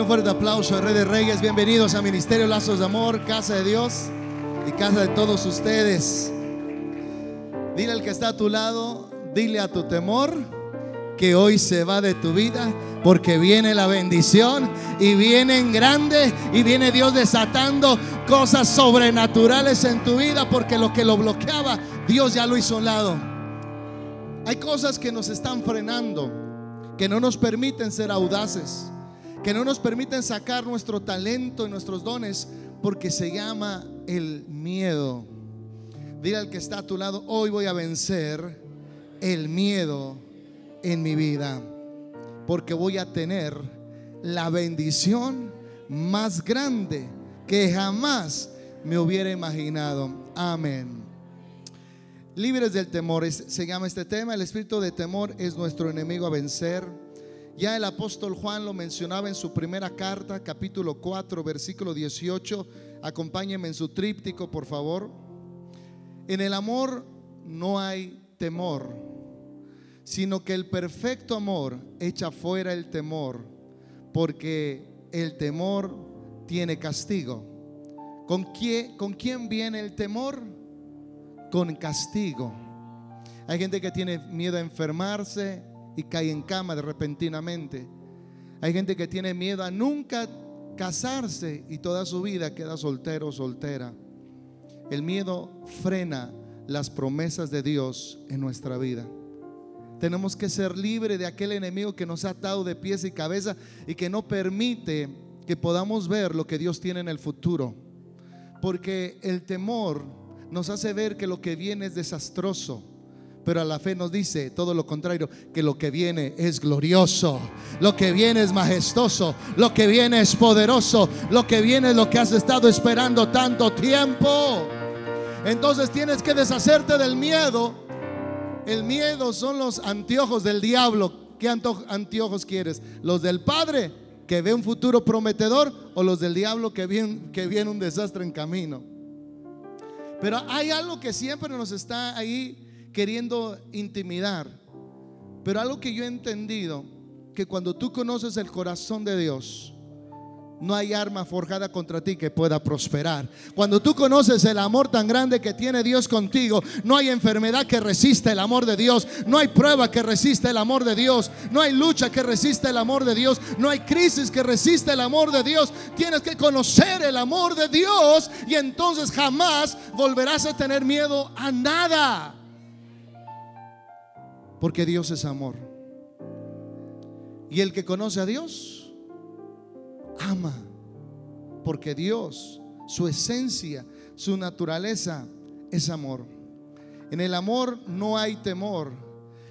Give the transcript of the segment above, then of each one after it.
Un fuerte aplauso a Rey de Reyes. Bienvenidos a Ministerio Lazos de Amor, Casa de Dios y Casa de todos ustedes. Dile al que está a tu lado, dile a tu temor que hoy se va de tu vida porque viene la bendición y viene en grande y viene Dios desatando cosas sobrenaturales en tu vida porque lo que lo bloqueaba Dios ya lo hizo a un lado. Hay cosas que nos están frenando, que no nos permiten ser audaces que no nos permiten sacar nuestro talento y nuestros dones porque se llama el miedo. Dile al que está a tu lado, hoy voy a vencer el miedo en mi vida porque voy a tener la bendición más grande que jamás me hubiera imaginado. Amén. Libres del temor, se llama este tema. El espíritu de temor es nuestro enemigo a vencer. Ya el apóstol Juan lo mencionaba en su primera carta, capítulo 4, versículo 18. Acompáñenme en su tríptico, por favor. En el amor no hay temor, sino que el perfecto amor echa fuera el temor, porque el temor tiene castigo. ¿Con quién, ¿Con quién viene el temor? Con castigo. Hay gente que tiene miedo a enfermarse, y cae en cama de repentinamente. Hay gente que tiene miedo a nunca casarse y toda su vida queda soltero o soltera. El miedo frena las promesas de Dios en nuestra vida. Tenemos que ser libres de aquel enemigo que nos ha atado de pies y cabeza y que no permite que podamos ver lo que Dios tiene en el futuro. Porque el temor nos hace ver que lo que viene es desastroso pero a la fe nos dice todo lo contrario, que lo que viene es glorioso, lo que viene es majestuoso, lo que viene es poderoso, lo que viene es lo que has estado esperando tanto tiempo. Entonces tienes que deshacerte del miedo. El miedo son los anteojos del diablo. ¿Qué anteojos quieres? ¿Los del Padre que ve un futuro prometedor o los del diablo que viene, que viene un desastre en camino? Pero hay algo que siempre nos está ahí queriendo intimidar. Pero algo que yo he entendido, que cuando tú conoces el corazón de Dios, no hay arma forjada contra ti que pueda prosperar. Cuando tú conoces el amor tan grande que tiene Dios contigo, no hay enfermedad que resista el amor de Dios, no hay prueba que resista el amor de Dios, no hay lucha que resista el amor de Dios, no hay crisis que resista el amor de Dios. Tienes que conocer el amor de Dios y entonces jamás volverás a tener miedo a nada. Porque Dios es amor. Y el que conoce a Dios, ama. Porque Dios, su esencia, su naturaleza es amor. En el amor no hay temor,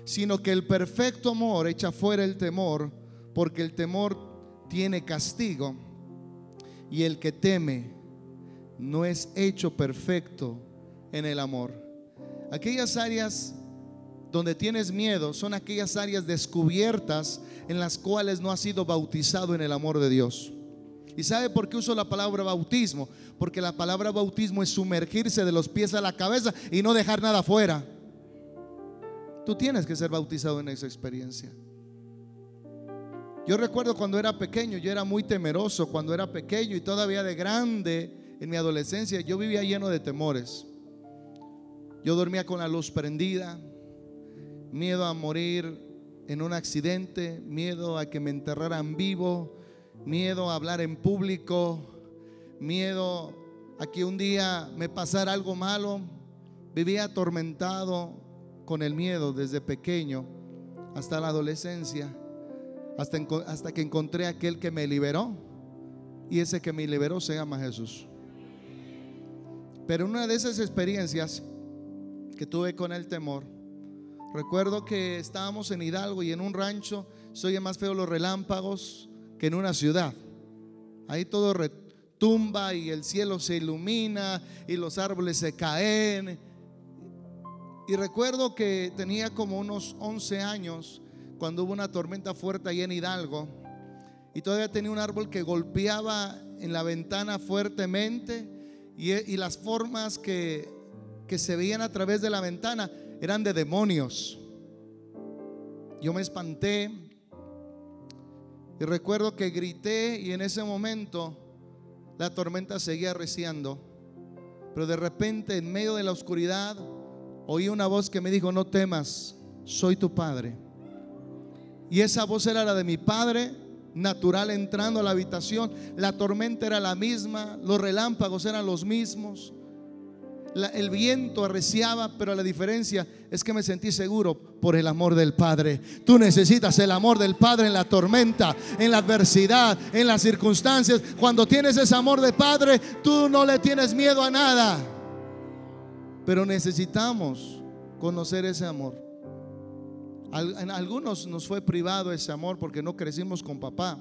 sino que el perfecto amor echa fuera el temor, porque el temor tiene castigo. Y el que teme no es hecho perfecto en el amor. Aquellas áreas donde tienes miedo son aquellas áreas descubiertas en las cuales no has sido bautizado en el amor de Dios. ¿Y sabe por qué uso la palabra bautismo? Porque la palabra bautismo es sumergirse de los pies a la cabeza y no dejar nada afuera. Tú tienes que ser bautizado en esa experiencia. Yo recuerdo cuando era pequeño, yo era muy temeroso cuando era pequeño y todavía de grande en mi adolescencia, yo vivía lleno de temores. Yo dormía con la luz prendida, miedo a morir en un accidente, miedo a que me enterraran vivo, miedo a hablar en público, miedo a que un día me pasara algo malo. Vivía atormentado con el miedo desde pequeño hasta la adolescencia, hasta, hasta que encontré aquel que me liberó. Y ese que me liberó se llama Jesús. Pero una de esas experiencias que tuve con el temor, Recuerdo que estábamos en Hidalgo y en un rancho se oye más feo los relámpagos que en una ciudad. Ahí todo retumba y el cielo se ilumina y los árboles se caen. Y recuerdo que tenía como unos 11 años cuando hubo una tormenta fuerte ahí en Hidalgo y todavía tenía un árbol que golpeaba en la ventana fuertemente y, y las formas que, que se veían a través de la ventana eran de demonios. Yo me espanté Y recuerdo que grité y en ese momento la tormenta seguía arreciando. Pero de repente, en medio de la oscuridad, oí una voz que me dijo, no temas, soy tu padre. Y esa voz era la de mi padre natural entrando a la habitación. La tormenta era la misma, los relámpagos eran los mismos el viento arreciaba, pero la diferencia es que me sentí seguro por el amor del Padre. Tú necesitas el amor del Padre en la tormenta, en la adversidad, en las circunstancias. Cuando tienes ese amor de Padre, tú no le tienes miedo a nada. Pero necesitamos conocer ese amor. En algunos nos fue privado ese amor porque no crecimos con papá.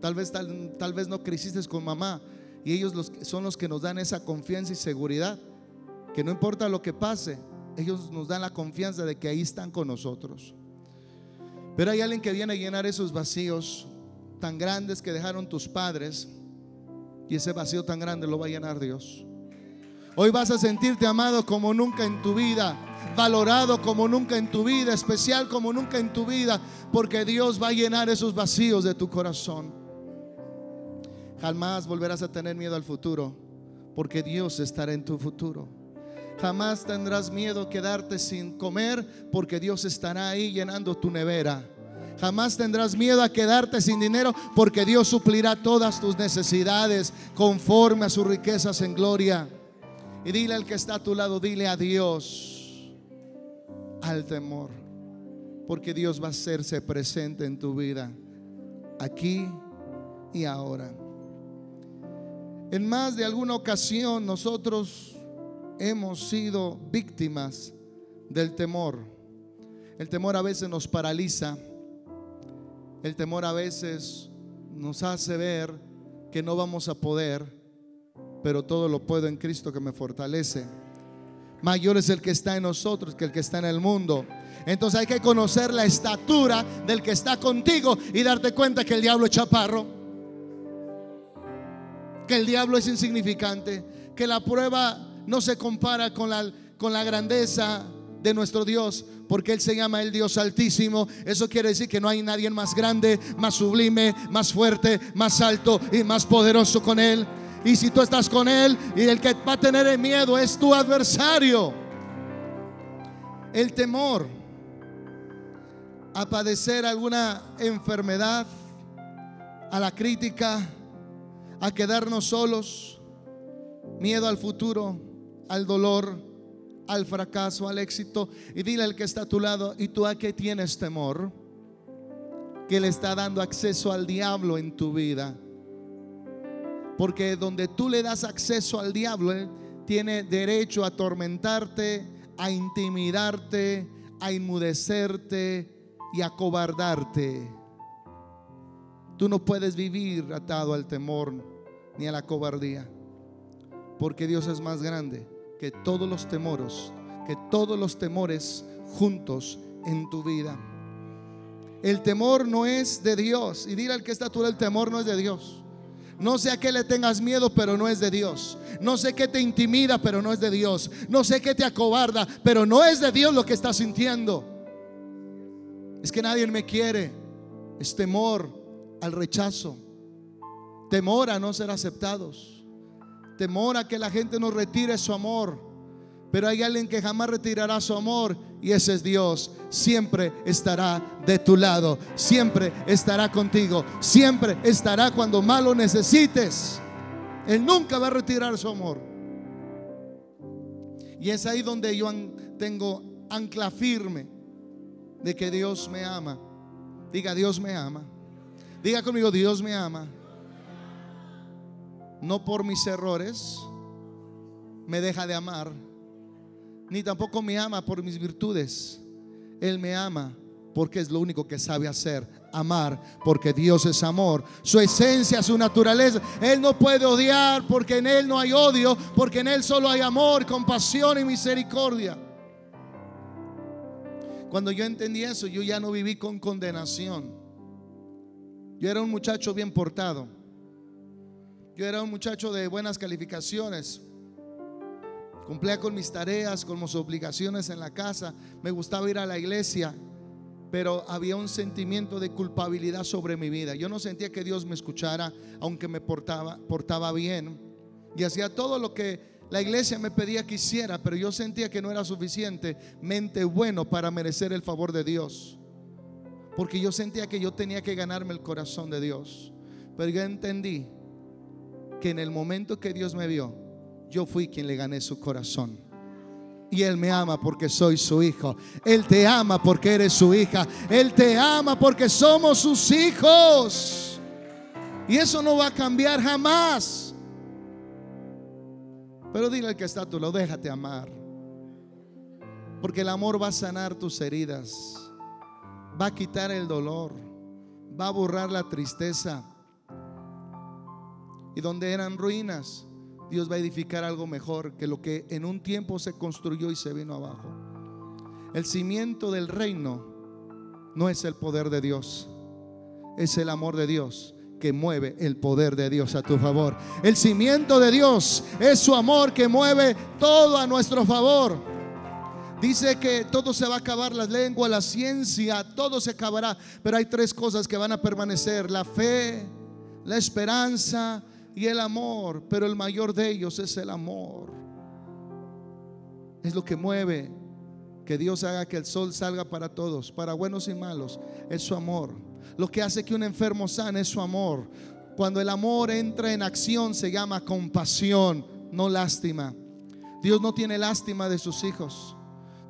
Tal vez, tal, tal vez no creciste con mamá. Y ellos los, son los que nos dan esa confianza y seguridad que no importa lo que pase, ellos nos dan la confianza de que ahí están con nosotros. Pero hay alguien que viene a llenar esos vacíos tan grandes que dejaron tus padres y ese vacío tan grande lo va a llenar Dios. Hoy vas a sentirte amado como nunca en tu vida, valorado como nunca en tu vida, especial como nunca en tu vida, porque Dios va a llenar esos vacíos de tu corazón. Jamás volverás a tener miedo al futuro, porque Dios estará en tu futuro. Jamás tendrás miedo quedarte sin comer porque Dios estará ahí llenando tu nevera. Jamás tendrás miedo a quedarte sin dinero porque Dios suplirá todas tus necesidades conforme a sus riquezas en gloria. Y dile al que está a tu lado, dile a Dios al temor. Porque Dios va a hacerse presente en tu vida, aquí y ahora. En más de alguna ocasión nosotros hemos sido víctimas del temor. El temor a veces nos paraliza. El temor a veces nos hace ver que no vamos a poder, pero todo lo puedo en Cristo que me fortalece. Mayor es el que está en nosotros que el que está en el mundo. Entonces hay que conocer la estatura del que está contigo y darte cuenta que el diablo es chaparro, que el diablo es insignificante, que la prueba no se compara con la, con la grandeza de nuestro Dios, porque Él se llama el Dios altísimo. Eso quiere decir que no hay nadie más grande, más sublime, más fuerte, más alto y más poderoso con Él. Y si tú estás con Él y el que va a tener el miedo es tu adversario. El temor a padecer alguna enfermedad, a la crítica, a quedarnos solos, miedo al futuro al dolor, al fracaso, al éxito. Y dile al que está a tu lado, ¿y tú a qué tienes temor? Que le está dando acceso al diablo en tu vida. Porque donde tú le das acceso al diablo, él tiene derecho a atormentarte, a intimidarte, a inmudecerte y a cobardarte. Tú no puedes vivir atado al temor ni a la cobardía, porque Dios es más grande que todos los temores, que todos los temores juntos en tu vida. El temor no es de Dios. Y dile al que está tú, el temor no es de Dios. No sé a qué le tengas miedo, pero no es de Dios. No sé qué te intimida, pero no es de Dios. No sé qué te acobarda, pero no es de Dios lo que estás sintiendo. Es que nadie me quiere. Es temor al rechazo. Temor a no ser aceptados temor a que la gente nos retire su amor. Pero hay alguien que jamás retirará su amor y ese es Dios. Siempre estará de tu lado, siempre estará contigo, siempre estará cuando más lo necesites. Él nunca va a retirar su amor. Y es ahí donde yo tengo ancla firme de que Dios me ama. Diga, Dios me ama. Diga conmigo, Dios me ama no por mis errores me deja de amar, ni tampoco me ama por mis virtudes. Él me ama porque es lo único que sabe hacer, amar, porque Dios es amor. Su esencia, su naturaleza. Él no puede odiar porque en Él no hay odio, porque en Él solo hay amor, compasión y misericordia. Cuando yo entendí eso, yo ya no viví con condenación. Yo era un muchacho bien portado yo era un muchacho de buenas calificaciones. Cumplía con mis tareas, con mis obligaciones en la casa. Me gustaba ir a la iglesia. pero había un sentimiento de culpabilidad sobre mi vida. Yo no sentía que Dios me escuchara, aunque me portaba, bien y hacía todo lo que la iglesia me pedía que hiciera, pero yo sentía que no era suficientemente bueno para merecer el favor de Dios. Porque yo sentía que yo tenía que ganarme el corazón de Dios. Pero yo entendí que en el momento que Dios me vio, yo fui quien le gané su corazón. Y Él me ama porque soy su hijo. Él te ama porque eres su hija. Él te ama porque somos sus hijos. Y eso no va a cambiar jamás. Pero dile al que está a tu lado, déjate amar. Porque el amor va a sanar tus heridas, va a quitar el dolor, va a borrar la tristeza. Y donde eran ruinas, Dios va a edificar algo mejor que lo que en un tiempo se construyó y se vino abajo. El cimiento del reino no es el poder de Dios, es el amor de Dios que mueve el poder de Dios a tu favor. El cimiento de Dios es su amor que mueve todo a nuestro favor. Dice que todo se va a acabar, la lengua, la ciencia, todo se acabará. Pero hay tres cosas que van a permanecer. La fe, la esperanza y el amor. Pero el mayor de ellos es el amor. Es lo que mueve que Dios haga que el sol salga para todos, para buenos y malos. Es su amor. Lo que hace que un enfermo sane es su amor. Cuando el amor entra en acción se llama compasión, no lástima. Dios no tiene lástima de sus hijos.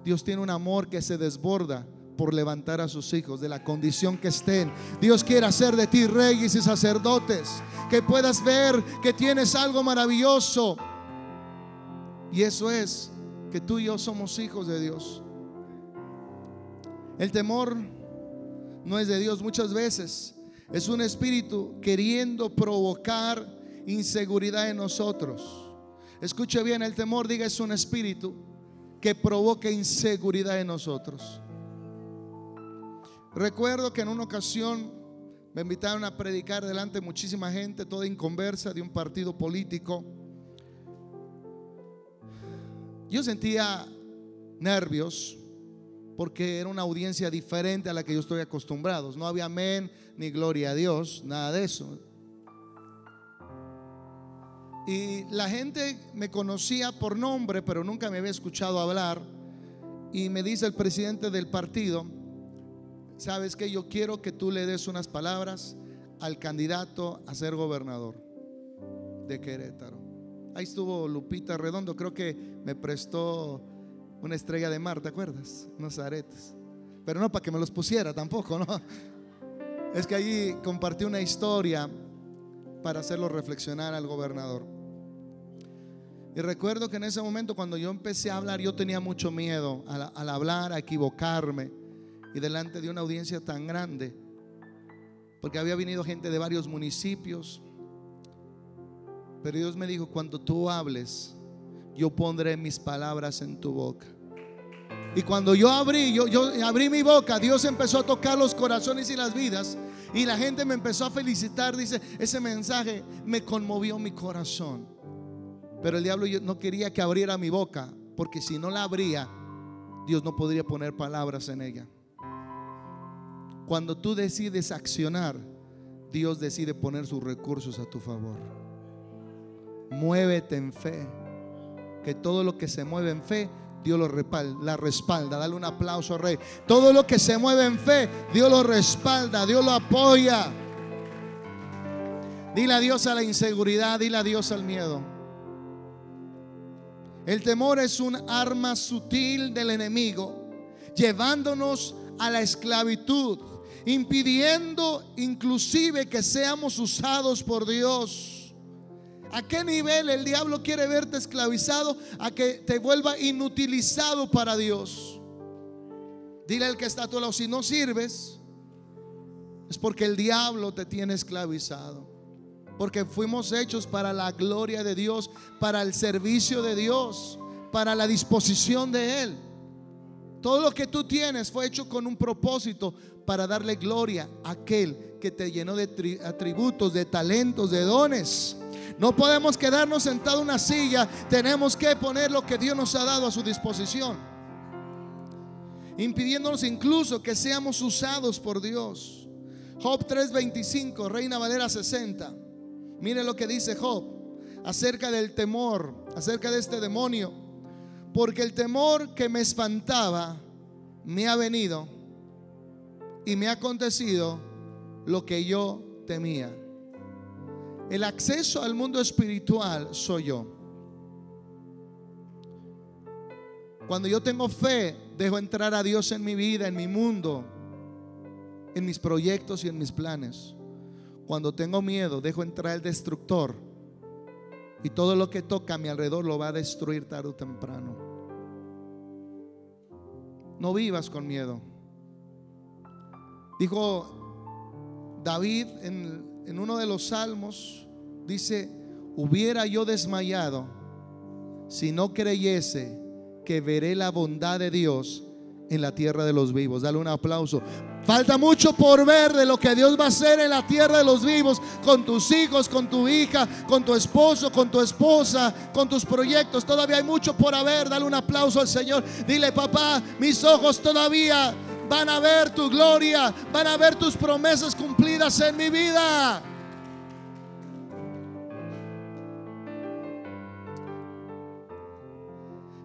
Dios tiene un amor que se desborda por levantar a sus hijos de la condición que estén. Dios quiere hacer de ti reyes y sacerdotes, que puedas ver que tienes algo maravilloso. Y eso es que tú y yo somos hijos de Dios. El temor no es de Dios muchas veces. Es un espíritu queriendo provocar inseguridad en nosotros. Escuche bien, el temor, diga, es un espíritu que provoca inseguridad en nosotros. Recuerdo que en una ocasión me invitaron a predicar delante de muchísima gente, toda inconversa de un partido político. Yo sentía nervios, porque era una audiencia diferente a la que yo estoy acostumbrado. No había amén ni gloria a Dios, nada de eso. Y la gente me conocía por nombre, pero nunca me había escuchado hablar. Y me dice el presidente del partido, sabes que yo quiero que tú le des unas palabras al candidato a ser gobernador de Querétaro. Ahí estuvo Lupita Redondo, creo que me prestó una estrella de mar, ¿te acuerdas? Unos aretes. Pero no para que me los pusiera tampoco, ¿no? Es que allí compartí una historia para hacerlo reflexionar al gobernador. Y recuerdo que en ese momento cuando yo empecé a hablar, yo tenía mucho miedo al, al hablar, a equivocarme y delante de una audiencia tan grande, porque había venido gente de varios municipios. Pero Dios me dijo, cuando tú hables, yo pondré mis palabras en tu boca. Y cuando yo abrí, yo, yo abrí mi boca, Dios empezó a tocar los corazones y las vidas. Y la gente me empezó a felicitar. Dice, ese mensaje me conmovió mi corazón. Pero el diablo no quería que abriera mi boca, porque si no la abría, Dios no podría poner palabras en ella. Cuando tú decides accionar, Dios decide poner sus recursos a tu favor. Muévete en fe que todo lo que se mueve en fe, Dios lo respalda. Dale un aplauso, Rey. Todo lo que se mueve en fe, Dios lo respalda, Dios lo apoya. Dile adiós a la inseguridad, dile adiós al miedo. El temor es un arma sutil del enemigo, llevándonos a la esclavitud, impidiendo inclusive que seamos usados por Dios. ¿A qué nivel el diablo quiere verte esclavizado? A que te vuelva inutilizado para Dios. Dile al que está a tu lado, si no sirves, es porque el diablo te tiene esclavizado. Porque fuimos hechos para la gloria de Dios, para el servicio de Dios, para la disposición de Él. Todo lo que tú tienes fue hecho con un propósito para darle gloria a aquel que te llenó de atributos, de talentos, de dones. No podemos quedarnos sentados en una silla. Tenemos que poner lo que Dios nos ha dado a su disposición. impidiéndonos incluso que seamos usados por Dios. Job 3:25, Reina Valera 60. Mire lo que dice Job acerca del temor, acerca de este demonio. Porque el temor que me espantaba me ha venido y me ha acontecido lo que yo temía. El acceso al mundo espiritual soy yo. Cuando yo tengo fe, dejo entrar a Dios en mi vida, en mi mundo, en mis proyectos y en mis planes. Cuando tengo miedo, dejo entrar el destructor. Y todo lo que toca a mi alrededor lo va a destruir tarde o temprano. No vivas con miedo. Dijo David en, en uno de los salmos, dice, hubiera yo desmayado si no creyese que veré la bondad de Dios en la tierra de los vivos. Dale un aplauso. Falta mucho por ver de lo que Dios va a hacer en la tierra de los vivos, con tus hijos, con tu hija, con tu esposo, con tu esposa, con tus proyectos. Todavía hay mucho por haber. Dale un aplauso al Señor. Dile, papá, mis ojos todavía van a ver tu gloria, van a ver tus promesas cumplidas en mi vida.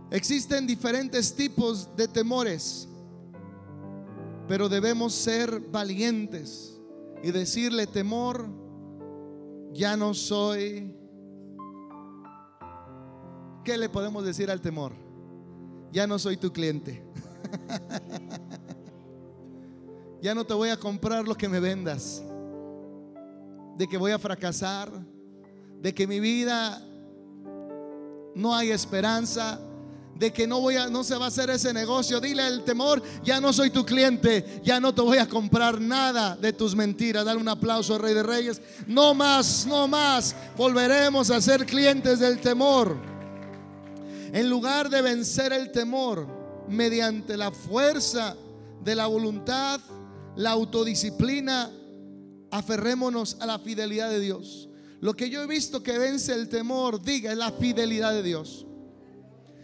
Existen diferentes tipos de temores, pero debemos ser valientes y decirle, temor, ya no soy... ¿Qué le podemos decir al temor? Ya no soy tu cliente. ya no te voy a comprar lo que me vendas. De que voy a fracasar. De que mi vida no hay esperanza de que no voy a no se va a hacer ese negocio. Dile al temor, ya no soy tu cliente, ya no te voy a comprar nada de tus mentiras. Dale un aplauso al Rey de Reyes. No más, no más. Volveremos a ser clientes del temor. En lugar de vencer el temor mediante la fuerza de la voluntad, la autodisciplina, aferrémonos a la fidelidad de Dios. Lo que yo he visto que vence el temor, diga, es la fidelidad de Dios.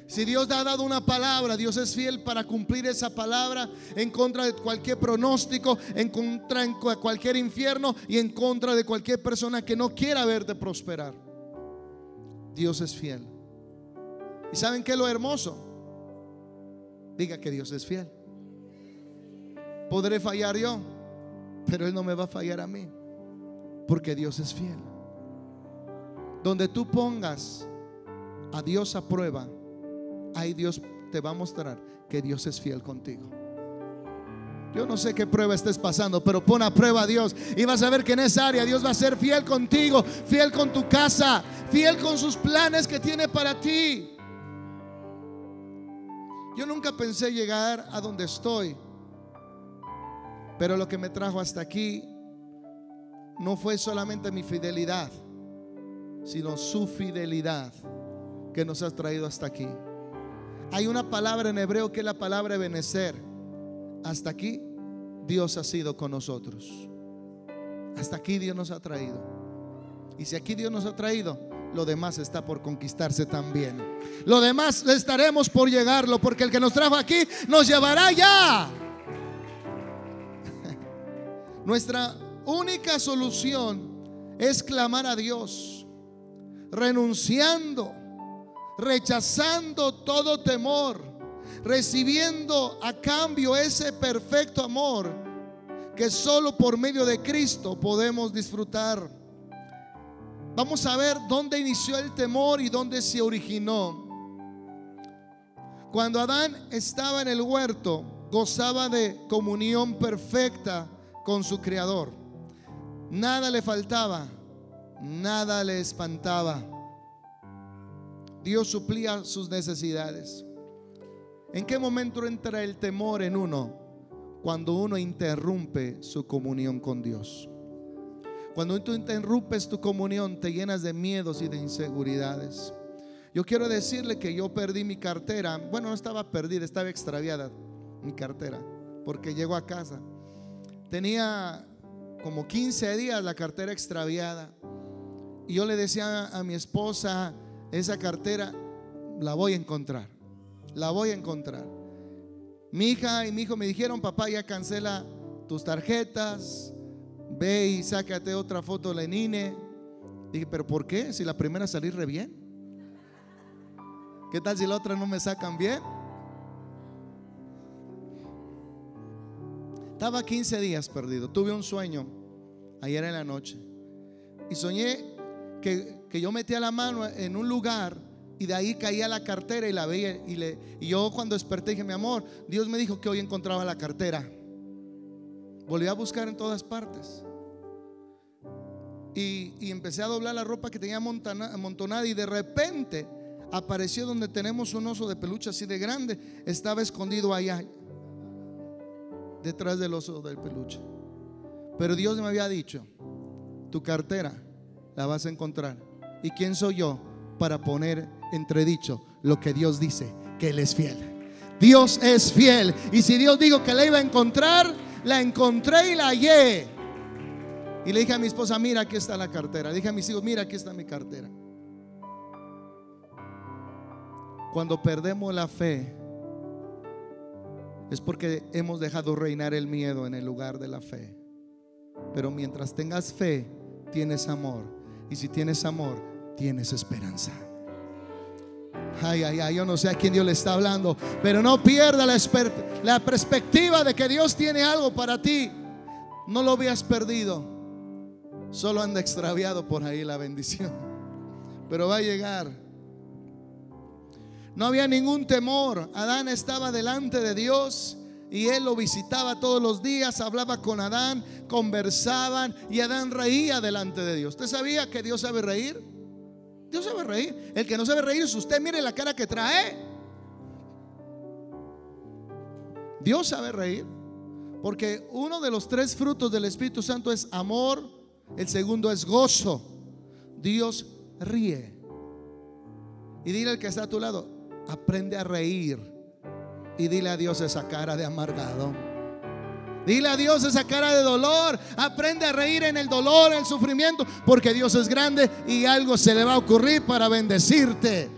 Si Dios ha dado una palabra, Dios es fiel para cumplir esa palabra en contra de cualquier pronóstico, en contra de cualquier infierno y en contra de cualquier persona que no quiera verte prosperar. Dios es fiel. ¿Y saben qué es lo hermoso? Diga que Dios es fiel. Podré fallar yo, pero Él no me va a fallar a mí, porque Dios es fiel. Donde tú pongas a Dios a prueba, ahí Dios te va a mostrar que Dios es fiel contigo. Yo no sé qué prueba estés pasando, pero pon a prueba a Dios y vas a ver que en esa área Dios va a ser fiel contigo, fiel con tu casa, fiel con sus planes que tiene para ti. Yo nunca pensé llegar a donde estoy, pero lo que me trajo hasta aquí no fue solamente mi fidelidad, sino su fidelidad que nos ha traído hasta aquí. Hay una palabra en hebreo que es la palabra benecer. Hasta aquí Dios ha sido con nosotros. Hasta aquí Dios nos ha traído. Y si aquí Dios nos ha traído, lo demás está por conquistarse también. Lo demás estaremos por llegarlo, porque el que nos trajo aquí nos llevará ya. Nuestra única solución es clamar a Dios, renunciando rechazando todo temor, recibiendo a cambio ese perfecto amor que solo por medio de Cristo podemos disfrutar. Vamos a ver dónde inició el temor y dónde se originó. Cuando Adán estaba en el huerto, gozaba de comunión perfecta con su Creador. Nada le faltaba, nada le espantaba. Dios suplía sus necesidades. ¿En qué momento entra el temor en uno? Cuando uno interrumpe su comunión con Dios. Cuando tú interrumpes tu comunión, te llenas de miedos y de inseguridades. Yo quiero decirle que yo perdí mi cartera. Bueno, no estaba perdida, estaba extraviada mi cartera, porque llegó a casa. Tenía como 15 días la cartera extraviada. Y yo le decía a mi esposa, esa cartera la voy a encontrar. La voy a encontrar. Mi hija y mi hijo me dijeron, papá, ya cancela tus tarjetas, ve y sácate otra foto de Lenine. Dije, pero ¿por qué? Si la primera salir re bien. ¿Qué tal si la otra no me sacan bien? Estaba 15 días perdido. Tuve un sueño ayer en la noche. Y soñé que, que yo metía la mano en un lugar y de ahí caía la cartera y la veía. Y, yo cuando desperté dije, mi amor, Dios me dijo que hoy encontraba la cartera. Volví a buscar en todas partes. Y, y empecé a doblar la ropa que tenía amontonada y de repente apareció donde tenemos un oso de peluche así de grande. Estaba escondido allá, detrás del oso del peluche. Pero Dios me había dicho, tu cartera la vas a encontrar. ¿Y quién soy yo para poner entredicho lo que Dios dice, que Él es fiel? Dios es fiel. Y si Dios dijo que la iba a encontrar, la encontré y la hallé. Y le dije a mi esposa, mira, aquí está la cartera. Dije a mis hijos, mira, aquí está mi cartera. Cuando perdemos la fe, es porque hemos dejado reinar el miedo en el lugar de la fe. Pero mientras tengas fe, tienes amor. Y si tienes amor, tienes esperanza. Ay, ay, ay, yo no sé a quién Dios le está hablando, pero no pierda la, perspectiva de que Dios tiene algo para ti. No lo habías perdido, solo anda extraviado por ahí la bendición, pero va a llegar. No había ningún temor, Adán estaba delante de Dios y él lo visitaba todos los días, hablaba con Adán, conversaban y Adán reía delante de Dios. ¿Usted sabía que Dios sabe reír? Dios sabe reír. El que no sabe reír es usted. Mire la cara que trae. Dios sabe reír. Porque uno de los tres frutos del Espíritu Santo es amor. El segundo es gozo. Dios ríe. Y dile al que está a tu lado, aprende a reír. Y dile a Dios esa cara de amargado. Dile a Dios esa cara de dolor. Aprende a reír en el dolor, en el sufrimiento, porque Dios es grande y algo se le va a ocurrir para bendecirte.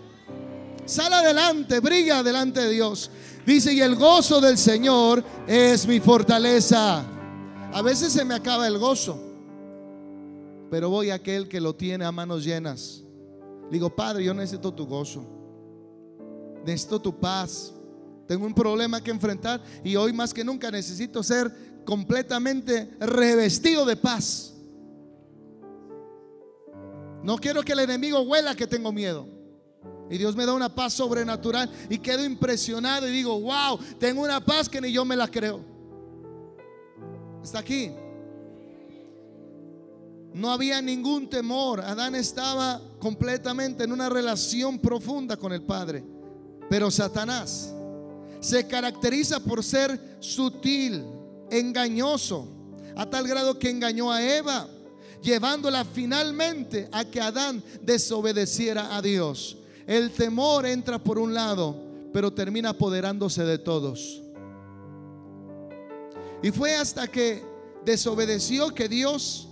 Sal adelante, brilla delante de Dios. Dice, y el gozo del Señor es mi fortaleza. A veces se me acaba el gozo, pero voy a aquel que lo tiene a manos llenas. Digo, Padre, yo necesito tu gozo. Necesito tu paz. Tengo un problema que enfrentar y hoy más que nunca necesito ser completamente revestido de paz. No quiero que el enemigo huela que tengo miedo. Y Dios me da una paz sobrenatural y quedo impresionado y digo, wow, tengo una paz que ni yo me la creo. Está aquí. No había ningún temor. Adán estaba completamente en una relación profunda con el Padre. Pero Satanás se caracteriza por ser sutil, engañoso, a tal grado que engañó a Eva, llevándola finalmente a que Adán desobedeciera a Dios. El temor entra por un lado, pero termina apoderándose de todos. Y fue hasta que desobedeció que Dios,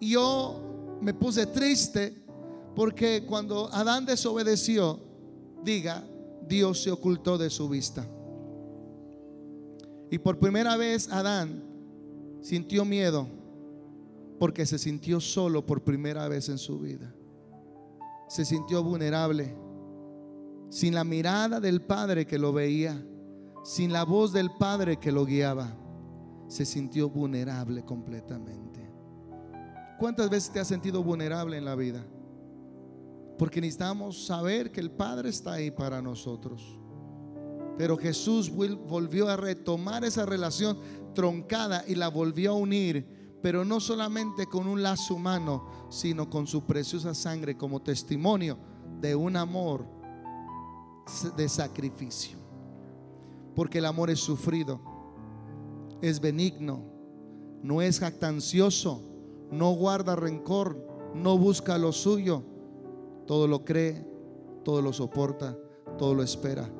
yo me puse triste, porque cuando Adán desobedeció, diga, Dios se ocultó de su vista. Y por primera vez Adán sintió miedo porque se sintió solo por primera vez en su vida. Se sintió vulnerable, sin la mirada del Padre que lo veía, sin la voz del Padre que lo guiaba. Se sintió vulnerable completamente. ¿Cuántas veces te has sentido vulnerable en la vida? Porque necesitamos saber que el Padre está ahí para nosotros. Pero Jesús volvió a retomar esa relación troncada y la volvió a unir, pero no solamente con un lazo humano, sino con su preciosa sangre como testimonio de un amor de sacrificio. Porque el amor es sufrido, es benigno, no es jactancioso, no guarda rencor, no busca lo suyo todo lo cree, todo lo soporta, todo lo espera.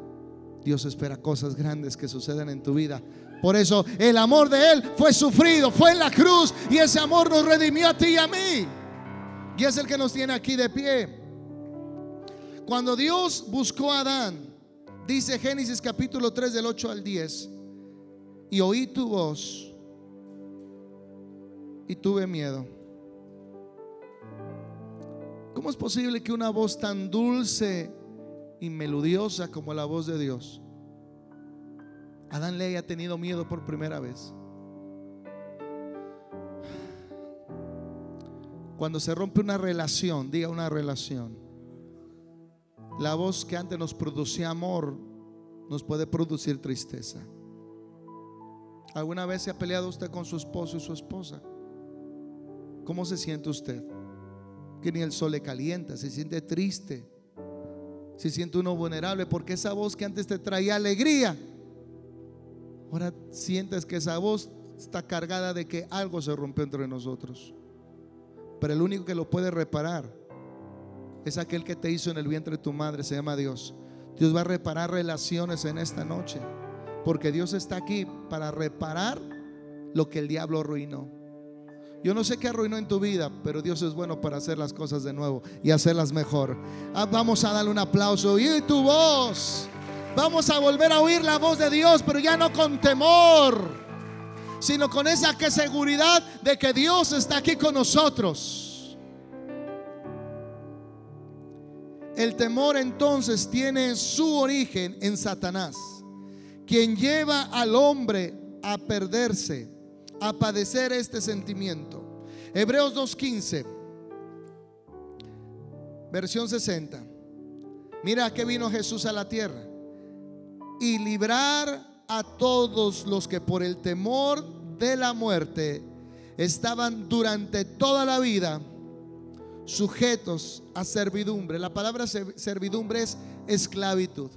Dios espera cosas grandes que sucedan en tu vida. Por eso el amor de Él fue sufrido, fue en la cruz y ese amor nos redimió a ti y a mí. Y es el que nos tiene aquí de pie. Cuando Dios buscó a Adán, Dice Génesis capítulo 3 del 8 al 10. Y oí tu voz y tuve miedo. ¿Cómo es posible que una voz tan dulce y melodiosa como la voz de Dios, Adán le haya tenido miedo por primera vez? Cuando se rompe una relación, diga una relación, la voz que antes nos producía amor nos puede producir tristeza. ¿Alguna vez se ha peleado usted con su esposo y su esposa? ¿Cómo se siente usted? Que ni el sol le calienta, se siente triste, se siente uno vulnerable porque esa voz que antes te traía alegría, ahora sientes que esa voz está cargada de que algo se rompió entre nosotros. Pero el único que lo puede reparar es aquel que te hizo en el vientre de tu madre, se llama Dios. Dios va a reparar relaciones en esta noche, porque Dios está aquí para reparar lo que el diablo arruinó. Yo no sé qué arruinó en tu vida, pero Dios es bueno para hacer las cosas de nuevo y hacerlas mejor. Ah, vamos a darle un aplauso. Y tu voz. Vamos a volver a oír la voz de Dios, pero ya no con temor, sino con esa que seguridad de que Dios está aquí con nosotros. El temor entonces tiene su origen en Satanás, quien lleva al hombre a perderse a padecer este sentimiento. Hebreos 2.15, versión 60. Mira que vino Jesús a la tierra y librar a todos los que por el temor de la muerte estaban durante toda la vida sujetos a servidumbre. La palabra servidumbre es esclavitud.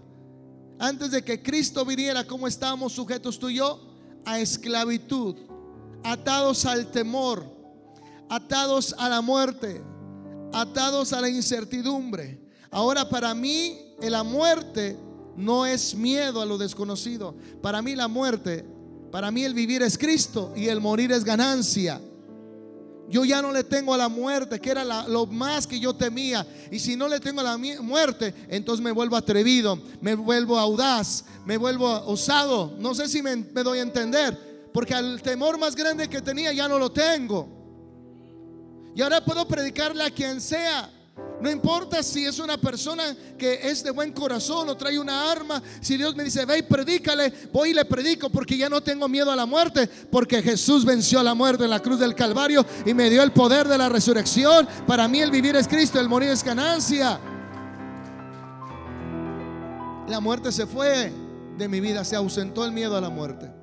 Antes de que Cristo viniera, ¿cómo estábamos sujetos tú y yo? A esclavitud atados al temor, atados a la muerte, atados a la incertidumbre. Ahora para mí la muerte no es miedo a lo desconocido. Para mí la muerte, para mí el vivir es Cristo y el morir es ganancia. Yo ya no le tengo a la muerte, que era lo más que yo temía. Y si no le tengo a la muerte, entonces me vuelvo atrevido, me vuelvo audaz, me vuelvo osado. No sé si me, me doy a entender. Porque el temor más grande que tenía ya no lo tengo. Y ahora puedo predicarle a quien sea. No importa si es una persona que es de buen corazón o trae una arma. Si Dios me dice, ve y predícale, voy y le predico porque ya no tengo miedo a la muerte. Porque Jesús venció a la muerte en la cruz del Calvario y me dio el poder de la resurrección. Para mí el vivir es Cristo, el morir es ganancia. La muerte se fue de mi vida, se ausentó el miedo a la muerte.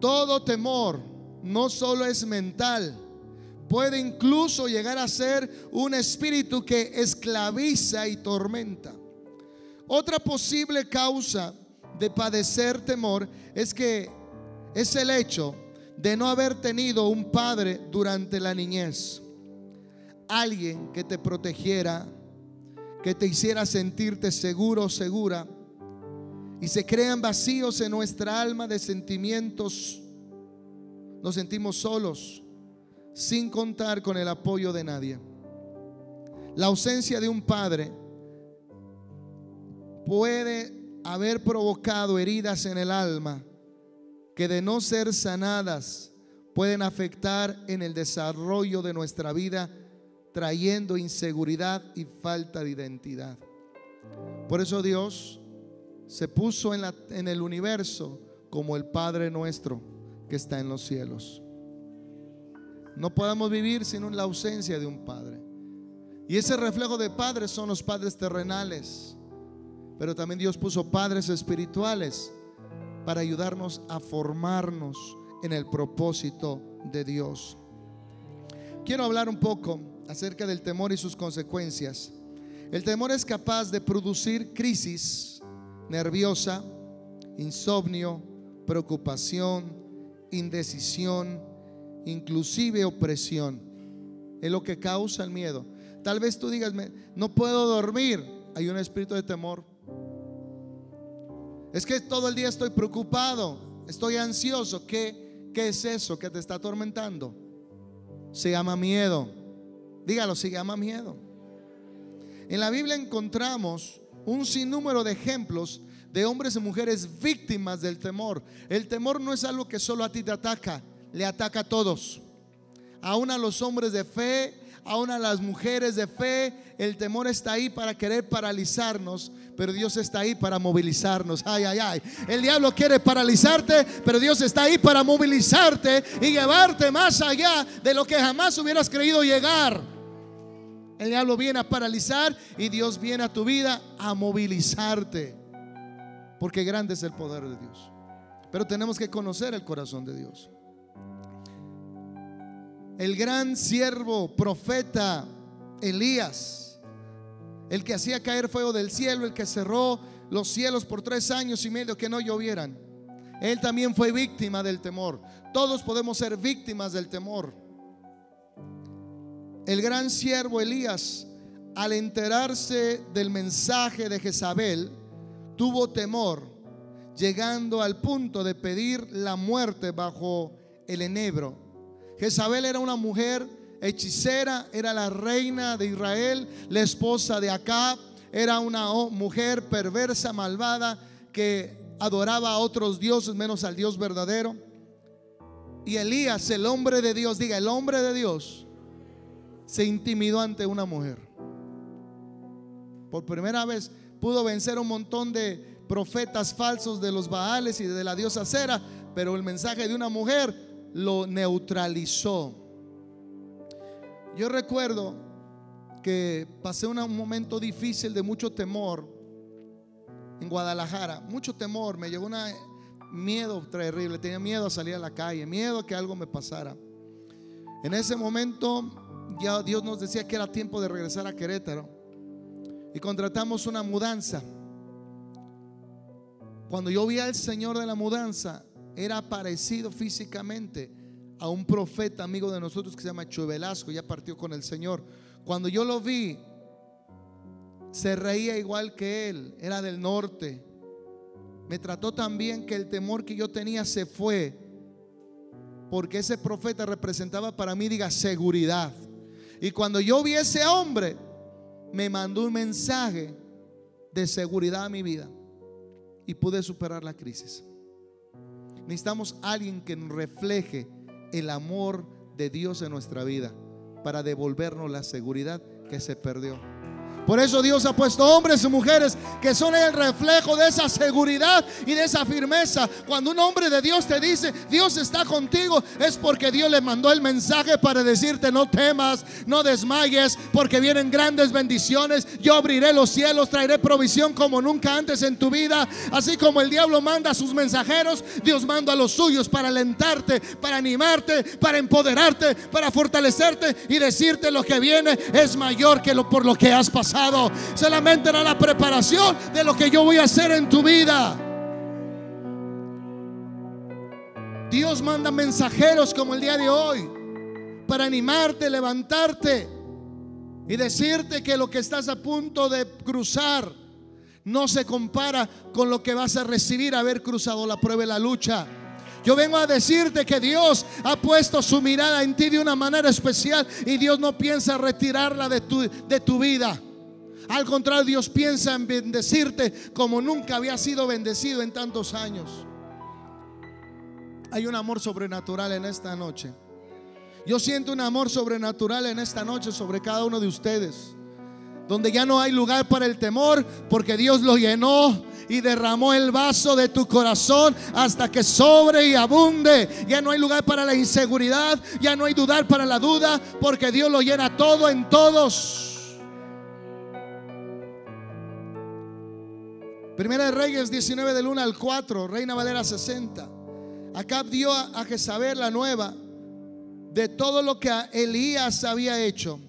Todo temor no solo es mental, puede incluso llegar a ser un espíritu que esclaviza y tormenta. Otra posible causa de padecer temor es que es el hecho de no haber tenido un padre durante la niñez. Alguien que te protegiera, que te hiciera sentirte seguro o segura y se crean vacíos en nuestra alma de sentimientos. Nos sentimos solos, sin contar con el apoyo de nadie. La ausencia de un padre puede haber provocado heridas en el alma que de no ser sanadas pueden afectar en el desarrollo de nuestra vida, trayendo inseguridad y falta de identidad. Por eso Dios se puso en, la, en el universo como el Padre nuestro que está en los cielos. No podemos vivir sin la ausencia de un Padre. Y ese reflejo de padres son los padres terrenales. Pero también Dios puso padres espirituales para ayudarnos a formarnos en el propósito de Dios. Quiero hablar un poco acerca del temor y sus consecuencias. El temor es capaz de producir crisis nerviosa, insomnio, preocupación, indecisión, inclusive opresión. Es lo que causa el miedo. Tal vez tú digas, no puedo dormir. Hay un espíritu de temor. Es que todo el día estoy preocupado, estoy ansioso. ¿Qué, qué es eso que te está atormentando? Se llama miedo. Dígalo, se llama miedo. En la Biblia encontramos un sinnúmero de ejemplos de hombres y mujeres víctimas del temor. El temor no es algo que solo a ti te ataca, le ataca a todos. Aún a los hombres de fe, aún a las mujeres de fe, el temor está ahí para querer paralizarnos, pero Dios está ahí para movilizarnos. Ay, ay, ay. El diablo quiere paralizarte, pero Dios está ahí para movilizarte y llevarte más allá de lo que jamás hubieras creído llegar. El diablo viene a paralizar y Dios viene a tu vida a movilizarte. Porque grande es el poder de Dios. Pero tenemos que conocer el corazón de Dios. El gran siervo, profeta Elías, el que hacía caer fuego del cielo, el que cerró los cielos por tres años y medio que no llovieran. Él también fue víctima del temor. Todos podemos ser víctimas del temor. El gran siervo Elías, al enterarse del mensaje de Jezabel, tuvo temor, llegando al punto de pedir la muerte bajo el enebro. Jezabel era una mujer hechicera, era la reina de Israel, la esposa de Acab, era una mujer perversa, malvada, que adoraba a otros dioses menos al Dios verdadero. Y Elías, el hombre de Dios, diga, el hombre de Dios, se intimidó ante una mujer. Por primera vez pudo vencer un montón de profetas falsos de los Baales y de la diosa Cera, pero el mensaje de una mujer lo neutralizó. Yo recuerdo que pasé un momento difícil de mucho temor en Guadalajara, mucho temor, me llegó un miedo terrible, tenía miedo a salir a la calle, miedo a que algo me pasara. En ese momento ya Dios nos decía que era tiempo de regresar a Querétaro y contratamos una mudanza. Cuando yo vi al Señor de la mudanza, era parecido físicamente a un profeta amigo de nosotros que se llama Chuy Velasco, ya partió con el Señor. Cuando yo lo vi, se reía igual que él, era del norte. Me trató también que el temor que yo tenía se fue, porque ese profeta representaba para mí, diga, seguridad. Y cuando yo vi a ese hombre, me mandó un mensaje de seguridad a mi vida y pude superar la crisis. Necesitamos alguien que refleje el amor de Dios en nuestra vida para devolvernos la seguridad que se perdió. Por eso Dios ha puesto hombres y mujeres que son el reflejo de esa seguridad y de esa firmeza. Cuando un hombre de Dios te dice, Dios está contigo, es porque Dios le mandó el mensaje para decirte, no temas, no desmayes, porque vienen grandes bendiciones. Yo abriré los cielos, traeré provisión como nunca antes en tu vida. Así como el diablo manda a sus mensajeros, Dios manda a los suyos para alentarte, para animarte, para empoderarte, para fortalecerte y decirte lo que viene es mayor que lo por lo que has pasado. Solamente era la preparación de lo que yo voy a hacer en tu vida. Dios manda mensajeros como el día de hoy para animarte, levantarte y decirte que lo que estás a punto de cruzar no se compara con lo que vas a recibir haber cruzado la prueba y la lucha. Yo vengo a decirte que Dios ha puesto su mirada en ti de una manera especial y Dios no piensa retirarla de tu, de tu vida. Al contrario, Dios piensa en bendecirte como nunca había sido bendecido en tantos años. Hay un amor sobrenatural en esta noche. Yo siento un amor sobrenatural en esta noche sobre cada uno de ustedes. Donde ya no hay lugar para el temor porque Dios lo llenó y derramó el vaso de tu corazón hasta que sobre y abunde. Ya no hay lugar para la inseguridad, ya no hay dudar para la duda porque Dios lo llena todo en todos. Primera de Reyes 19 del 1 al 4, Reina Valera 60. Acá dio a Jezabel la nueva de todo lo que Elías había hecho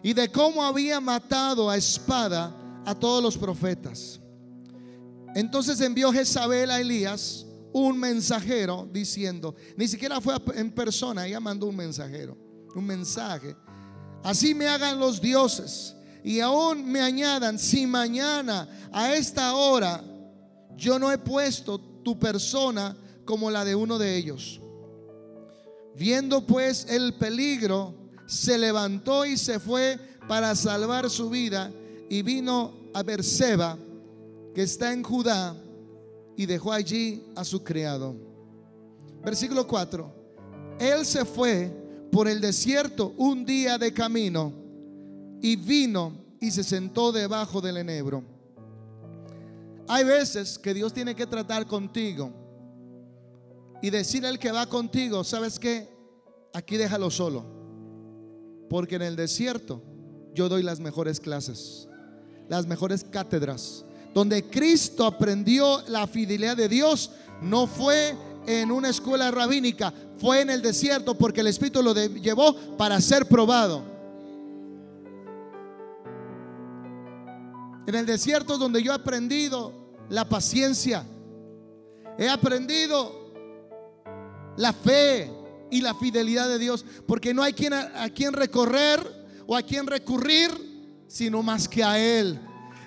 y de cómo había matado a espada a todos los profetas. Entonces envió Jezabel a Elías un mensajero diciendo, ni siquiera fue en persona, ella mandó un mensajero, un mensaje. Así me hagan los dioses y aún me añadan, si mañana a esta hora yo no he puesto tu persona como la de uno de ellos. Viendo pues el peligro, se levantó y se fue para salvar su vida y vino a Berseba, que está en Judá, y dejó allí a su criado. Versículo 4. Él se fue por el desierto un día de camino y vino y se sentó debajo del enebro. Hay veces que Dios tiene que tratar contigo y decirle al que va contigo, ¿sabes qué? Aquí déjalo solo. Porque en el desierto yo doy las mejores clases, las mejores cátedras. Donde Cristo aprendió la fidelidad de Dios, no fue en una escuela rabínica, fue en el desierto porque el Espíritu lo llevó para ser probado. En el desierto es donde yo he aprendido la paciencia, he aprendido la fe y la fidelidad de Dios, porque no hay quien a, a quien recorrer o a quien recurrir, sino más que a Él.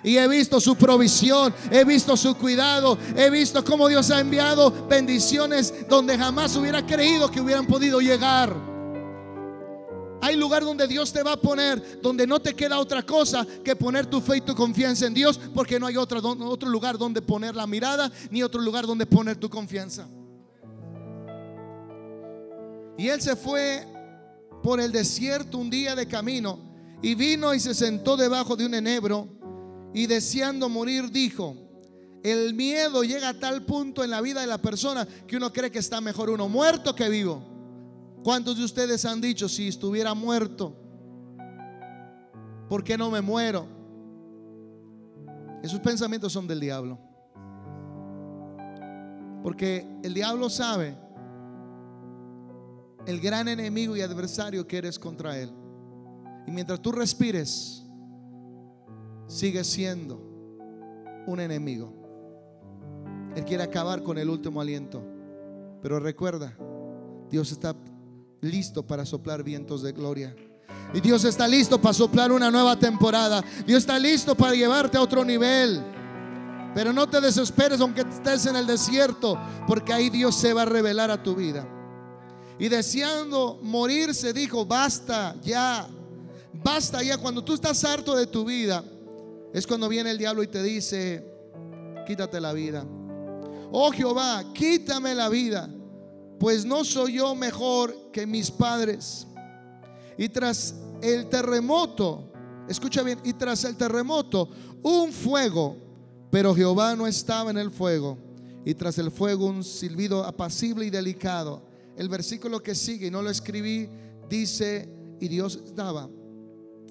Y he visto su provisión, he visto su cuidado, he visto cómo Dios ha enviado bendiciones donde jamás hubiera creído que hubieran podido llegar. Lugar donde Dios te va a poner, donde no te queda otra cosa que poner tu fe y tu confianza en Dios, porque no hay otro, otro lugar donde poner la mirada, ni otro lugar donde poner tu confianza. Y él se fue por el desierto un día de camino y vino y se sentó debajo de un enebro y deseando morir dijo, el miedo llega a tal punto en la vida de la persona que uno cree que está mejor uno muerto que vivo. ¿Cuántos de ustedes han dicho, si estuviera muerto, ¿por qué no me muero? Esos pensamientos son del diablo. Porque el diablo sabe el gran enemigo y adversario que eres contra él. Y mientras tú respires, sigue siendo un enemigo. Él quiere acabar con el último aliento. Pero recuerda, Dios está listo para soplar vientos de gloria. Y Dios está listo para soplar una nueva temporada. Dios está listo para llevarte a otro nivel. Pero no te desesperes aunque estés en el desierto, porque ahí Dios se va a revelar a tu vida. Y deseando morirse, dijo, basta ya, basta ya. Cuando tú estás harto de tu vida, es cuando viene el diablo y te dice, quítate la vida. Oh Jehová, quítame la vida, pues no soy yo mejor que mis padres. Y tras el terremoto, escucha bien, y tras el terremoto, un fuego, pero Jehová no estaba en el fuego. Y tras el fuego un silbido apacible y delicado. El versículo que sigue, y no lo escribí, dice, y Dios estaba,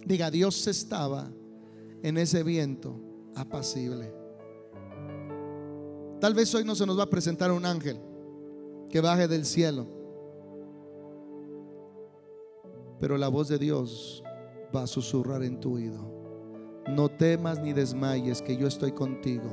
diga, Dios estaba en ese viento apacible. Tal vez hoy no se nos va a presentar un ángel que baje del cielo, pero la voz de Dios va a susurrar en tu oído. No temas ni desmayes, que yo estoy contigo.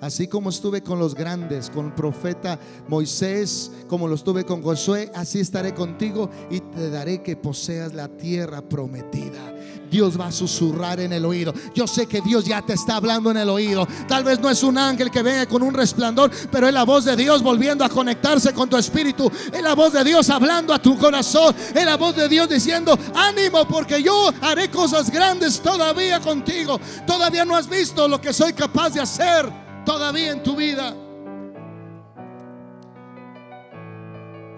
Así como estuve con los grandes, con el profeta Moisés, como lo estuve con Josué, así estaré contigo y te daré que poseas la tierra prometida. Dios va a susurrar en el oído. Yo sé que Dios ya te está hablando en el oído. Tal vez no es un ángel que venga con un resplandor, pero es la voz de Dios volviendo a conectarse con tu espíritu. Es la voz de Dios hablando a tu corazón. Es la voz de Dios diciendo, ánimo porque yo haré cosas grandes todavía contigo. Todavía no has visto lo que soy capaz de hacer todavía en tu vida.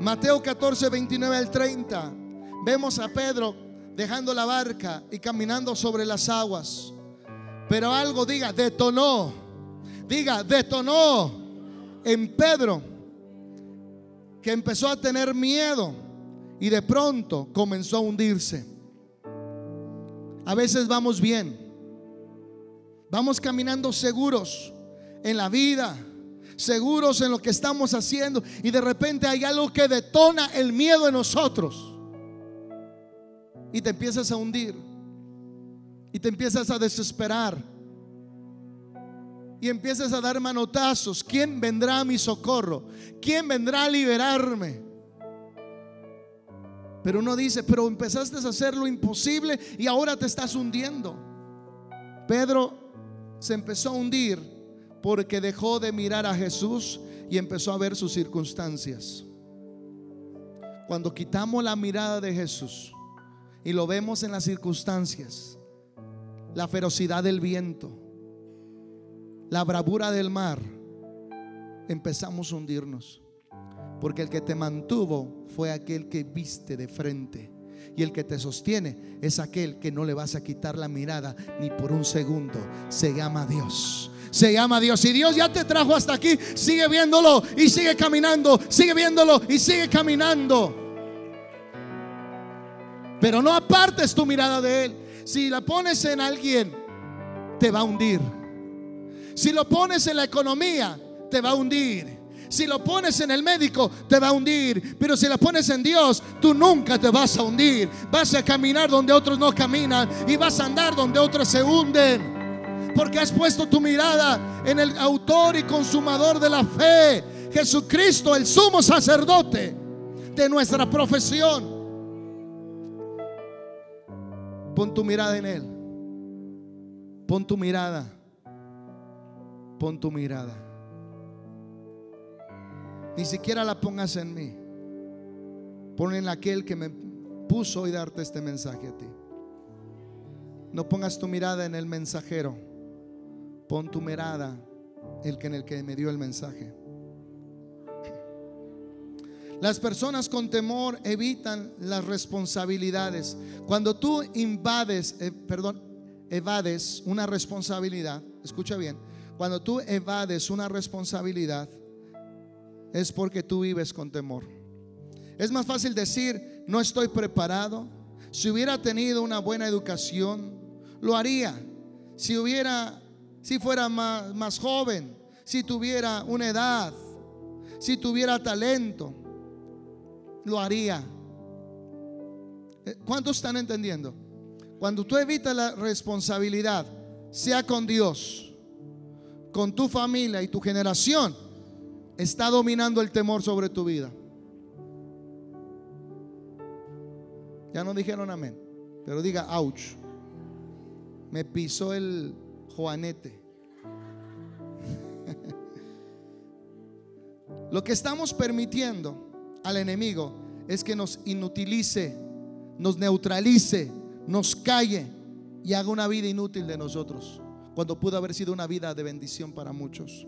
Mateo 14, 29 al 30. Vemos a Pedro dejando la barca y caminando sobre las aguas. Pero algo diga, detonó, diga, detonó en Pedro, que empezó a tener miedo y de pronto comenzó a hundirse. A veces vamos bien, vamos caminando seguros en la vida, seguros en lo que estamos haciendo y de repente hay algo que detona el miedo en nosotros y te empiezas a hundir y te empiezas a desesperar y empiezas a dar manotazos. ¿Quién vendrá a mi socorro? ¿Quién vendrá a liberarme? Pero uno dice, pero empezaste a hacer lo imposible y ahora te estás hundiendo. Pedro se empezó a hundir porque dejó de mirar a Jesús y empezó a ver sus circunstancias. Cuando quitamos la mirada de Jesús, y lo vemos en las circunstancias. la ferocidad del viento, la bravura del mar, empezamos a hundirnos. Porque el que te mantuvo fue aquel que viste de frente. Y el que te sostiene es aquel que no le vas a quitar la mirada ni por un segundo. Se llama Dios. Se llama Dios. Y Dios ya te trajo hasta aquí, sigue viéndolo y sigue caminando. Sigue viéndolo y sigue caminando. Pero no apartes tu mirada de Él. Si la pones en alguien, te va a hundir. Si lo pones en la economía, te va a hundir. Si lo pones en el médico, te va a hundir. Pero si lo pones en Dios, tú nunca te vas a hundir. Vas a caminar donde otros no caminan y vas a andar donde otros se hunden. Porque has puesto tu mirada en el autor y consumador de la fe, Jesucristo, el sumo sacerdote de nuestra profesión. Pon tu mirada en Él. Pon tu mirada. Pon tu mirada. Ni siquiera la pongas en mí. Pon en aquel que me puso hoy darte este mensaje a ti. No pongas tu mirada en el mensajero. Pon tu mirada en el que me dio el mensaje. Las personas con temor evitan las responsabilidades. Cuando tú invades, eh, perdón, evades una responsabilidad, escucha bien, cuando tú evades una responsabilidad es porque tú vives con temor. Es más fácil decir, no estoy preparado. Si hubiera tenido una buena educación, lo haría. Si hubiera, si fuera más, más joven, si tuviera una edad, si tuviera talento lo haría. Eh, ¿Cuántos están entendiendo? Cuando tú evitas la responsabilidad, sea con Dios, con tu familia y tu generación, está dominando el temor sobre tu vida. Ya no dijeron amén, pero diga, ouch. Me pisó el Juanete. Lo que estamos permitiendo al enemigo es que nos inutilice, nos neutralice, nos calle y haga una vida inútil de nosotros, cuando pudo haber sido una vida de bendición para muchos.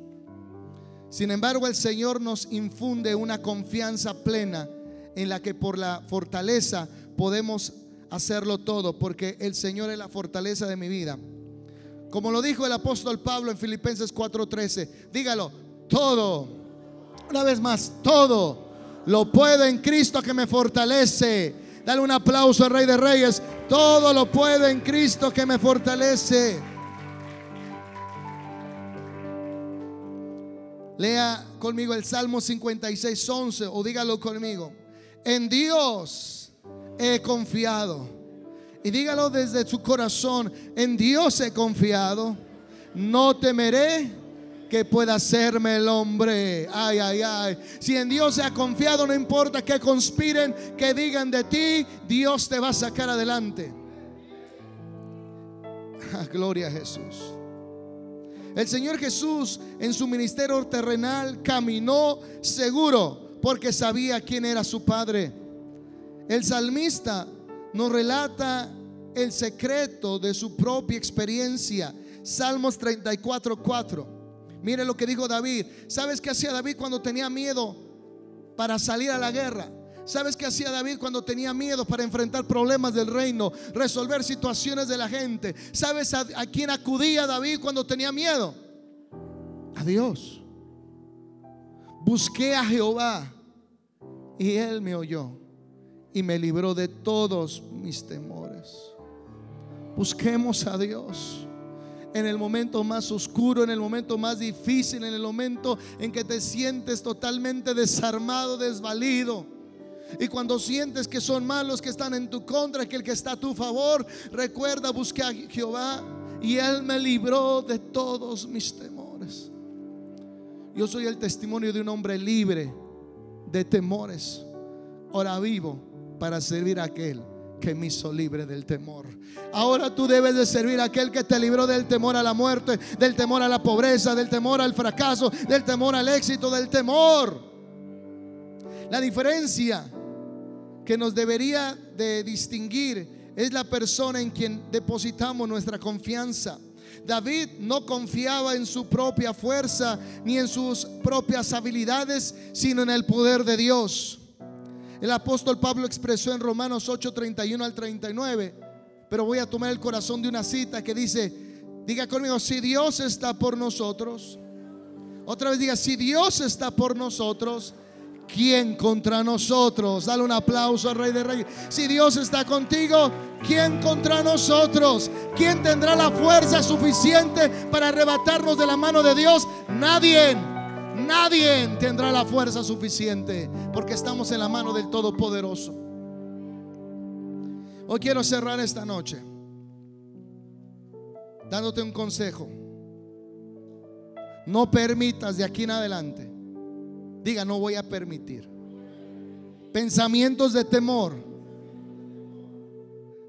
Sin embargo, el Señor nos infunde una confianza plena en la que por la fortaleza podemos hacerlo todo, porque el Señor es la fortaleza de mi vida. Como lo dijo el apóstol Pablo en Filipenses 4:13, dígalo, todo, una vez más, todo lo puedo en Cristo que me fortalece. Dale un aplauso al Rey de Reyes. Todo lo puedo en Cristo que me fortalece. Lea conmigo el Salmo 56, 11 o dígalo conmigo. En Dios he confiado. Y dígalo desde su corazón. En Dios he confiado. No temeré que pueda hacerme el hombre. Ay, ay, ay. Si en Dios se ha confiado, no importa que conspiren, que digan de ti, Dios te va a sacar adelante. Ah, gloria a Jesús. El Señor Jesús en su ministerio terrenal caminó seguro porque sabía quién era su Padre. El salmista nos relata el secreto de su propia experiencia. Salmos 34, 4. Mire lo que dijo David. ¿Sabes qué hacía David cuando tenía miedo para salir a la guerra? ¿Sabes qué hacía David cuando tenía miedo para enfrentar problemas del reino, resolver situaciones de la gente? ¿Sabes a, quién acudía David cuando tenía miedo? A Dios. Busqué a Jehová y él me oyó y me libró de todos mis temores. Busquemos a Dios en el momento más oscuro, en el momento más difícil, en el momento en que te sientes totalmente desarmado, desvalido. Y cuando sientes que son malos que están en tu contra, que el que está a tu favor, recuerda, busqué a Jehová y Él me libró de todos mis temores. Yo soy el testimonio de un hombre libre de temores. Ahora vivo para servir a aquel que me hizo libre del temor. Ahora tú debes de servir a aquel que te libró del temor a la muerte, del temor a la pobreza, del temor al fracaso, del temor al éxito, del temor. La diferencia que nos debería de distinguir es la persona en quien depositamos nuestra confianza. David no confiaba en su propia fuerza ni en sus propias habilidades, sino en el poder de Dios. El apóstol Pablo expresó en Romanos 8, 31 al 39, pero voy a tomar el corazón de una cita que dice, diga conmigo, si Dios está por nosotros, otra vez diga, si Dios está por nosotros, ¿quién contra nosotros? Dale un aplauso al Rey de Reyes. Si Dios está contigo, ¿quién contra nosotros? ¿Quién tendrá la fuerza suficiente para arrebatarnos de la mano de Dios? Nadie. Nadie tendrá la fuerza suficiente porque estamos en la mano del Todopoderoso. Hoy quiero cerrar esta noche dándote un consejo. No permitas de aquí en adelante Diga, no voy a permitir. Pensamientos de temor.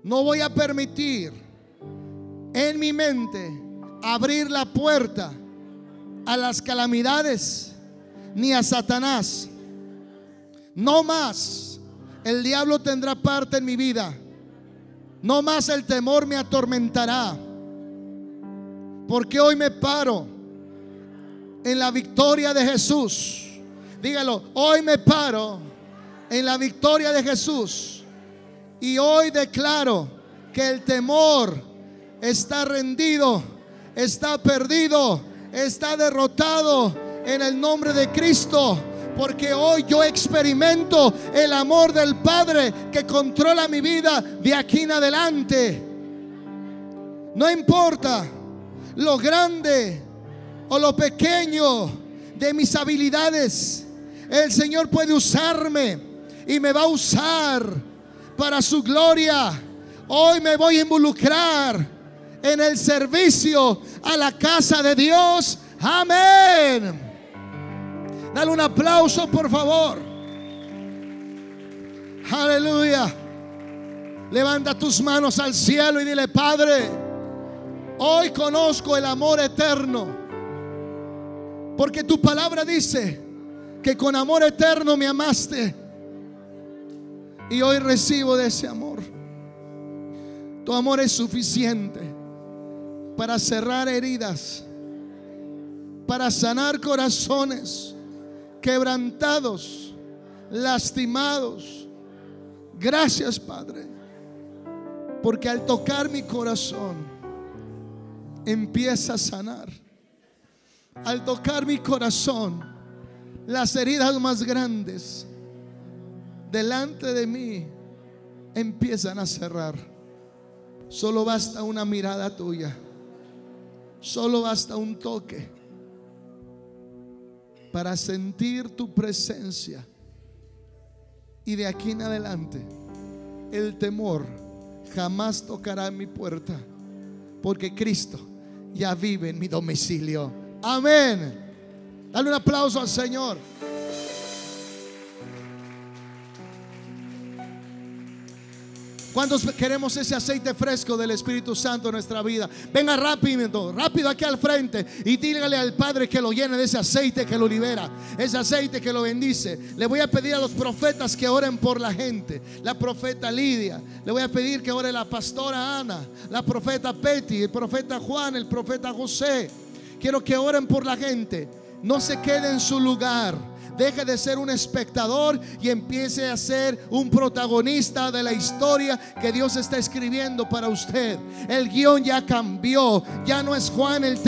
No voy a permitir en mi mente abrir la puerta a las calamidades ni a Satanás. No más el diablo tendrá parte en mi vida. No más el temor me atormentará. Porque hoy me paro en la victoria de Jesús. Dígalo, hoy me paro en la victoria de Jesús y hoy declaro que el temor está rendido, está perdido, está derrotado en el nombre de Cristo. Porque hoy yo experimento el amor del Padre que controla mi vida de aquí en adelante. No importa lo grande o lo pequeño de mis habilidades el Señor puede usarme y me va a usar para su gloria. Hoy me voy a involucrar en el servicio a la casa de Dios. Amén. Dale un aplauso, por favor. Aleluya. Levanta tus manos al cielo y dile, Padre, hoy conozco el amor eterno. Porque tu palabra dice que con amor eterno me amaste. Y hoy recibo de ese amor. Tu amor es suficiente para cerrar heridas, para sanar corazones quebrantados, lastimados. Gracias, Padre, porque al tocar mi corazón empieza a sanar. Al tocar mi corazón las heridas más grandes delante de mí empiezan a cerrar. Solo basta una mirada tuya. Solo basta un toque para sentir tu presencia. Y de aquí en adelante, el temor jamás tocará mi puerta, porque Cristo ya vive en mi domicilio. Amén. Dale un aplauso al Señor. ¿Cuántos queremos ese aceite fresco del Espíritu Santo en nuestra vida? Venga rápido, rápido aquí al frente y dígale al Padre que lo llene de ese aceite que lo libera, ese aceite que lo bendice. Le voy a pedir a los profetas que oren por la gente. La profeta Lidia, le voy a pedir que ore la pastora Ana, la profeta Petty, el profeta Juan, el profeta José. Quiero que oren por la gente no se quede en su lugar. Deje de ser un espectador y empiece a ser un protagonista de la historia que Dios está escribiendo para usted. El guion ya cambió. Ya no es Juan el,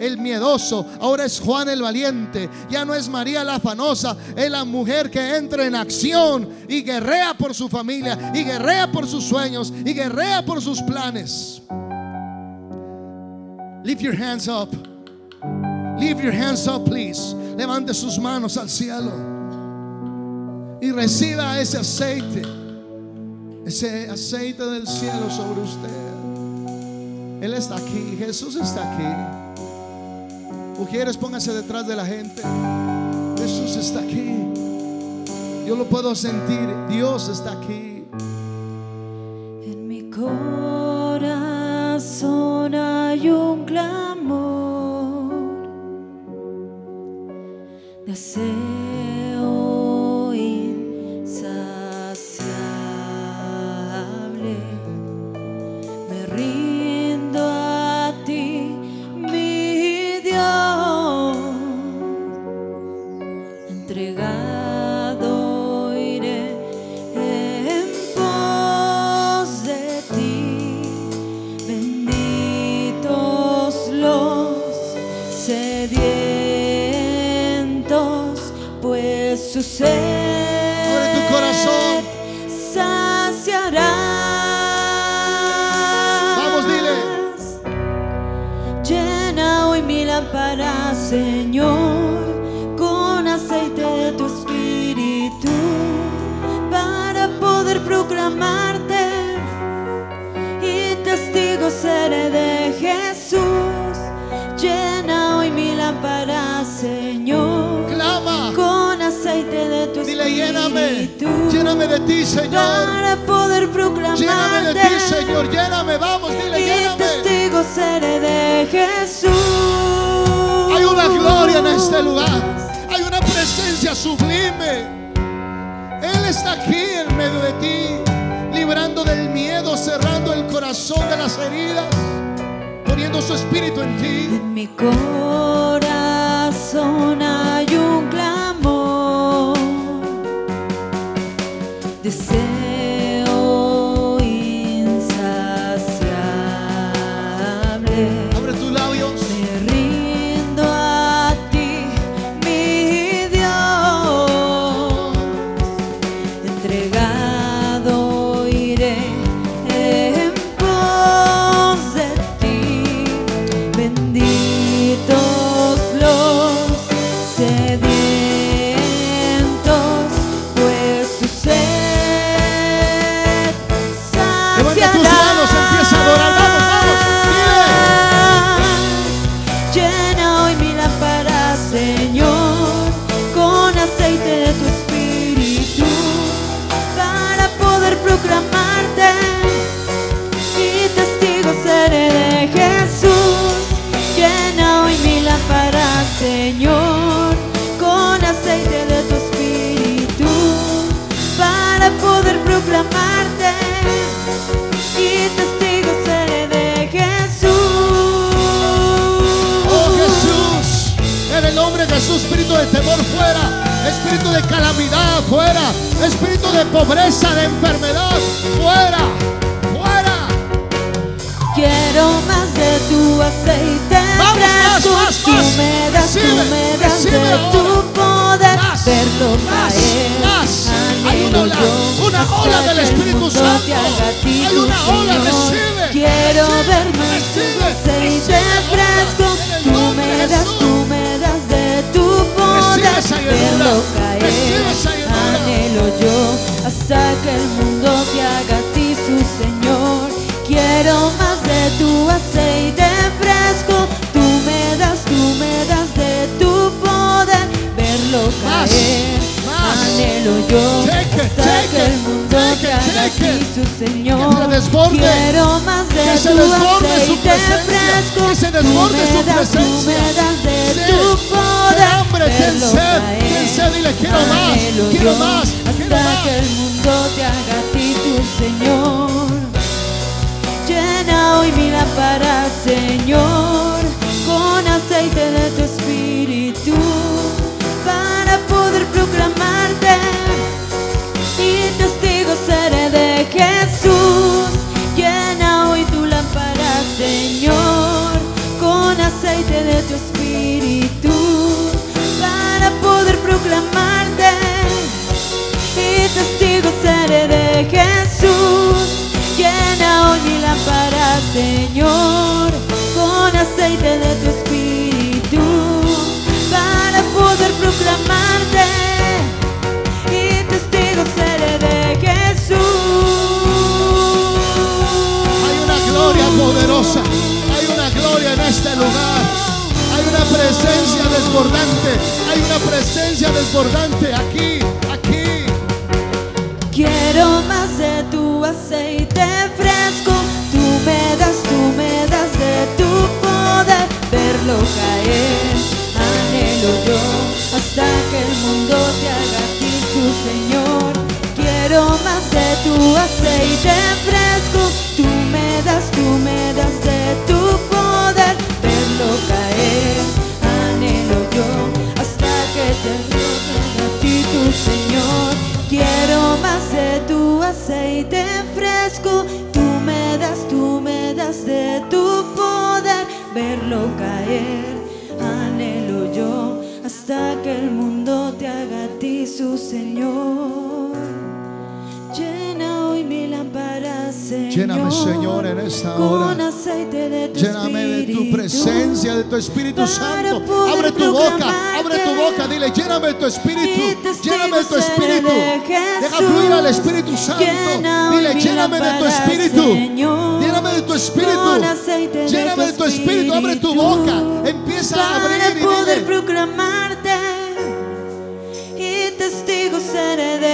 el miedoso, ahora es Juan el valiente. Ya no es María la afanosa, es la mujer que entra en acción y guerrea por su familia, y guerrea por sus sueños, y guerrea por sus planes. Lift your hands up. Leave your hands up, please. Levante sus manos al cielo. Y reciba ese aceite. Ese aceite del cielo sobre usted. Él está aquí. Jesús está aquí. Mujeres, pónganse detrás de la gente. Jesús está aquí. Yo lo puedo sentir. Dios está aquí. En mi corazón hay un clamor. nascer. Pues su lléname. Lléname de ti, Señor. Para poder proclamarte Lléname de ti, Señor. Lléname. Vamos, dile, y lléname. testigo seré de Jesús. Hay una gloria en este lugar. Hay una presencia sublime. Él está aquí en medio de ti, librando del miedo, cerrando el corazón de las heridas, poniendo su espíritu en ti. En mi corazón Jesús. Oh Jesús, en el nombre de Jesús, espíritu de temor fuera, espíritu de calamidad fuera, espíritu de pobreza, de enfermedad fuera, fuera. Quiero más de tu aceite Vamos, más, fresco. más, tú más. me das, Recibe, tú me das recibe de tu poder. Más, verlo más, caer. Hay una ola, una ola del Espíritu Santo. Hay una ola, recibe, Quiero ver más aceite fresco. Tú me das, tú me das de tu poder. Verlo caer. Anhelo yo hasta que el mundo te haga a ti su Señor. Quiero más de tu aceite fresco. Tú me das, tú me das de tu poder. Verlo caer. Anhelo yo Take it, hasta take que el mundo take te haga take su Señor. Que se desborde. Quiero más de Que se desborde aceite fresco. Que se Tú desborde su tú presencia. me das de Sí. tu poder. Ten hambre, ten Verlo sed, ten sed, dile, quiero más, quiero más, quiero hasta que el mundo te haga a ti tu Señor. Llena hoy mi lámpara, Señor, con aceite de tu espíritu, proclamarte y testigo seré de Jesús. Llena hoy tu lámpara, Señor, con aceite de tu espíritu, para poder proclamarte y testigo seré de Jesús. Llena hoy mi lámpara, Señor, con aceite de presencia desbordante, hay una presencia desbordante aquí, aquí. Quiero más de tu aceite fresco. Tú me das, tú me das de tu poder. Verlo caer, anhelo yo. Hasta que el mundo te haga a ti tu Señor. Quiero más de tu aceite fresco. Tú me das, tú me das de tu poder. Verlo caer, yo hasta que te roben a ti tu Señor. Quiero más de tu aceite fresco, tú me das, tú me das de tu poder, verlo caer, anhelo yo hasta que el mundo te haga a ti su Señor. Lléname, Señor, en esta hora. Lléname de tu presencia, de tu Espíritu Santo. Abre tu boca, abre tu boca, dile, lléname de tu Espíritu, lléname de tu Espíritu. de Deja fluir al Espíritu Santo. Dile, lléname de tu Espíritu. Lléname de tu Espíritu. Lléname de tu Espíritu, abre tu boca. Empieza a abrir y dile, proclamarte y testigo seré de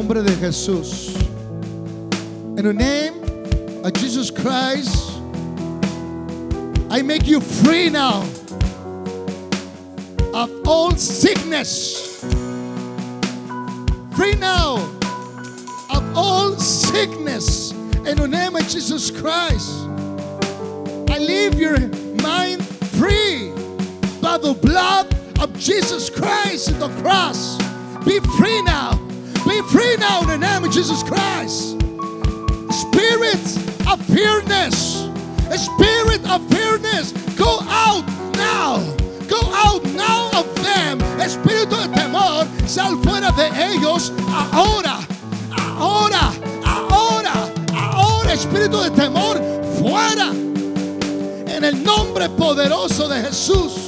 nombre de Jesús. In the name of Jesus Christ, I make you free now of all sickness. Free now of all sickness. In the name of Jesus Christ, I leave your mind free by the blood of Jesus Christ at the cross. Be free now. Now in the name of Jesus Christ. Spirit of fearness. Spirit of fearness. Go out now. Go out now of them. Espíritu de temor. Sal fuera de ellos ahora. Ahora. Ahora. Ahora. Espíritu de temor. Fuera. En el nombre poderoso de Jesús.